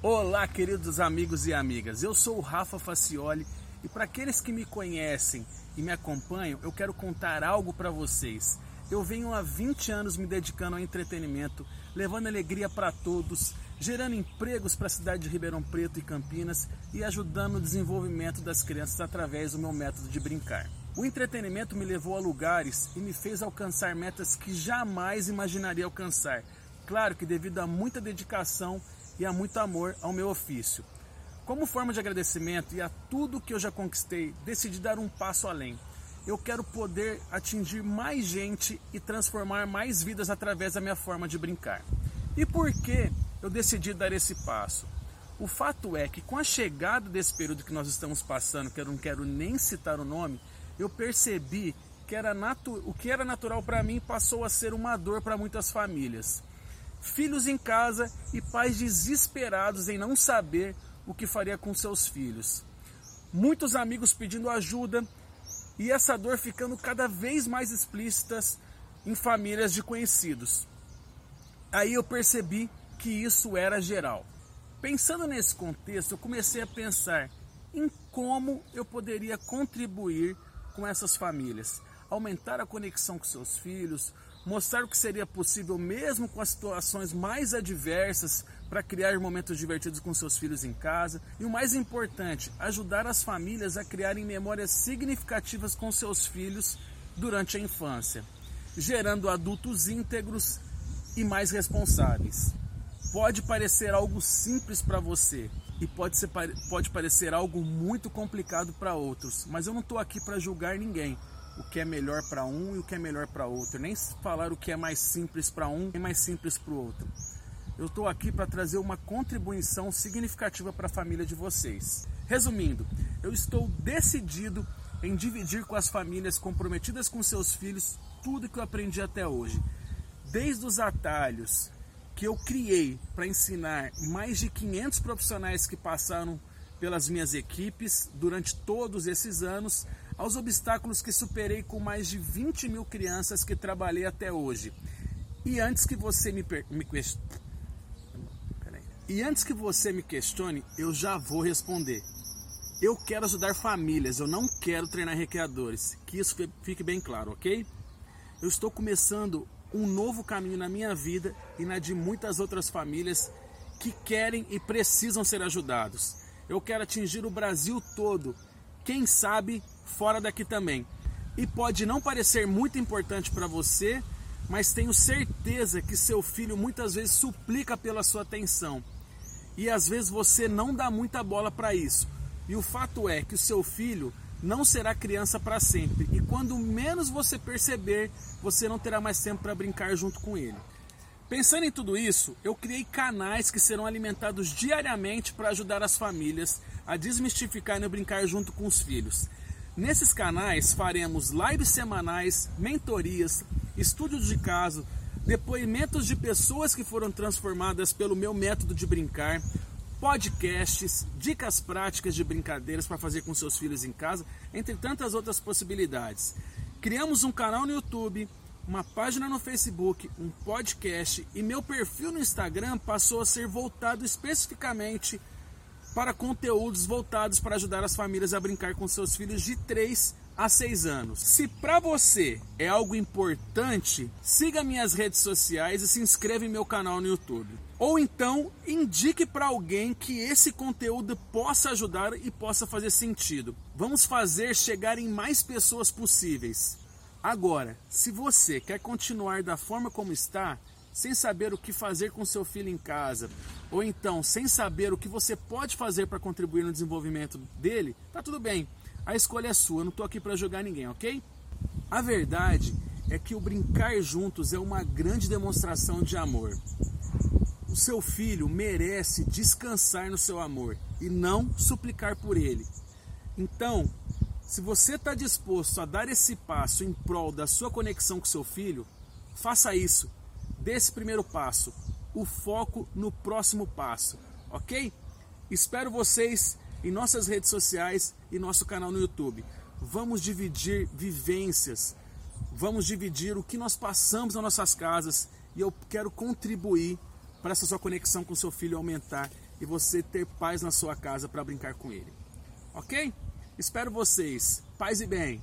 Olá, queridos amigos e amigas. Eu sou o Rafa Facioli e para aqueles que me conhecem e me acompanham, eu quero contar algo para vocês. Eu venho há 20 anos me dedicando ao entretenimento, levando alegria para todos, gerando empregos para a cidade de Ribeirão Preto e Campinas e ajudando no desenvolvimento das crianças através do meu método de brincar. O entretenimento me levou a lugares e me fez alcançar metas que jamais imaginaria alcançar. Claro que devido a muita dedicação e a muito amor ao meu ofício. Como forma de agradecimento e a tudo que eu já conquistei, decidi dar um passo além. Eu quero poder atingir mais gente e transformar mais vidas através da minha forma de brincar. E por que eu decidi dar esse passo? O fato é que com a chegada desse período que nós estamos passando, que eu não quero nem citar o nome, eu percebi que era o que era natural para mim passou a ser uma dor para muitas famílias. Filhos em casa e pais desesperados em não saber o que faria com seus filhos. Muitos amigos pedindo ajuda e essa dor ficando cada vez mais explícitas em famílias de conhecidos. Aí eu percebi que isso era geral. Pensando nesse contexto, eu comecei a pensar em como eu poderia contribuir com essas famílias, aumentar a conexão com seus filhos, mostrar o que seria possível mesmo com as situações mais adversas para criar momentos divertidos com seus filhos em casa e o mais importante, ajudar as famílias a criarem memórias significativas com seus filhos durante a infância, gerando adultos íntegros e mais responsáveis. Pode parecer algo simples para você e pode, ser, pode parecer algo muito complicado para outros, mas eu não estou aqui para julgar ninguém o que é melhor para um e o que é melhor para outro, nem falar o que é mais simples para um e mais simples para o outro. Eu estou aqui para trazer uma contribuição significativa para a família de vocês. Resumindo, eu estou decidido em dividir com as famílias comprometidas com seus filhos tudo que eu aprendi até hoje. Desde os atalhos que eu criei para ensinar mais de 500 profissionais que passaram pelas minhas equipes durante todos esses anos, aos obstáculos que superei com mais de 20 mil crianças que trabalhei até hoje. E antes que você me, me questione, e antes que você me questione, eu já vou responder. Eu quero ajudar famílias, eu não quero treinar recreadores. Que isso fique bem claro, ok? Eu estou começando um novo caminho na minha vida e na de muitas outras famílias que querem e precisam ser ajudados. Eu quero atingir o Brasil todo, quem sabe fora daqui também. E pode não parecer muito importante para você, mas tenho certeza que seu filho muitas vezes suplica pela sua atenção. E às vezes você não dá muita bola para isso. E o fato é que o seu filho não será criança para sempre. E quando menos você perceber, você não terá mais tempo para brincar junto com ele. Pensando em tudo isso, eu criei canais que serão alimentados diariamente para ajudar as famílias a desmistificar e brincar junto com os filhos. Nesses canais faremos lives semanais, mentorias, estudos de caso, depoimentos de pessoas que foram transformadas pelo meu método de brincar, podcasts, dicas práticas de brincadeiras para fazer com seus filhos em casa, entre tantas outras possibilidades. Criamos um canal no YouTube, uma página no Facebook, um podcast e meu perfil no Instagram passou a ser voltado especificamente para conteúdos voltados para ajudar as famílias a brincar com seus filhos de 3 a 6 anos. Se para você é algo importante, siga minhas redes sociais e se inscreva em meu canal no YouTube. Ou então indique para alguém que esse conteúdo possa ajudar e possa fazer sentido. Vamos fazer chegar em mais pessoas possíveis. Agora, se você quer continuar da forma como está, sem saber o que fazer com seu filho em casa, ou então sem saber o que você pode fazer para contribuir no desenvolvimento dele, tá tudo bem. A escolha é sua, eu não estou aqui para jogar ninguém, ok? A verdade é que o brincar juntos é uma grande demonstração de amor. O seu filho merece descansar no seu amor e não suplicar por ele. Então, se você está disposto a dar esse passo em prol da sua conexão com seu filho, faça isso. Dê esse primeiro passo. O foco no próximo passo, ok? Espero vocês em nossas redes sociais e nosso canal no YouTube. Vamos dividir vivências, vamos dividir o que nós passamos nas nossas casas e eu quero contribuir para essa sua conexão com seu filho aumentar e você ter paz na sua casa para brincar com ele. Ok? Espero vocês. Paz e bem.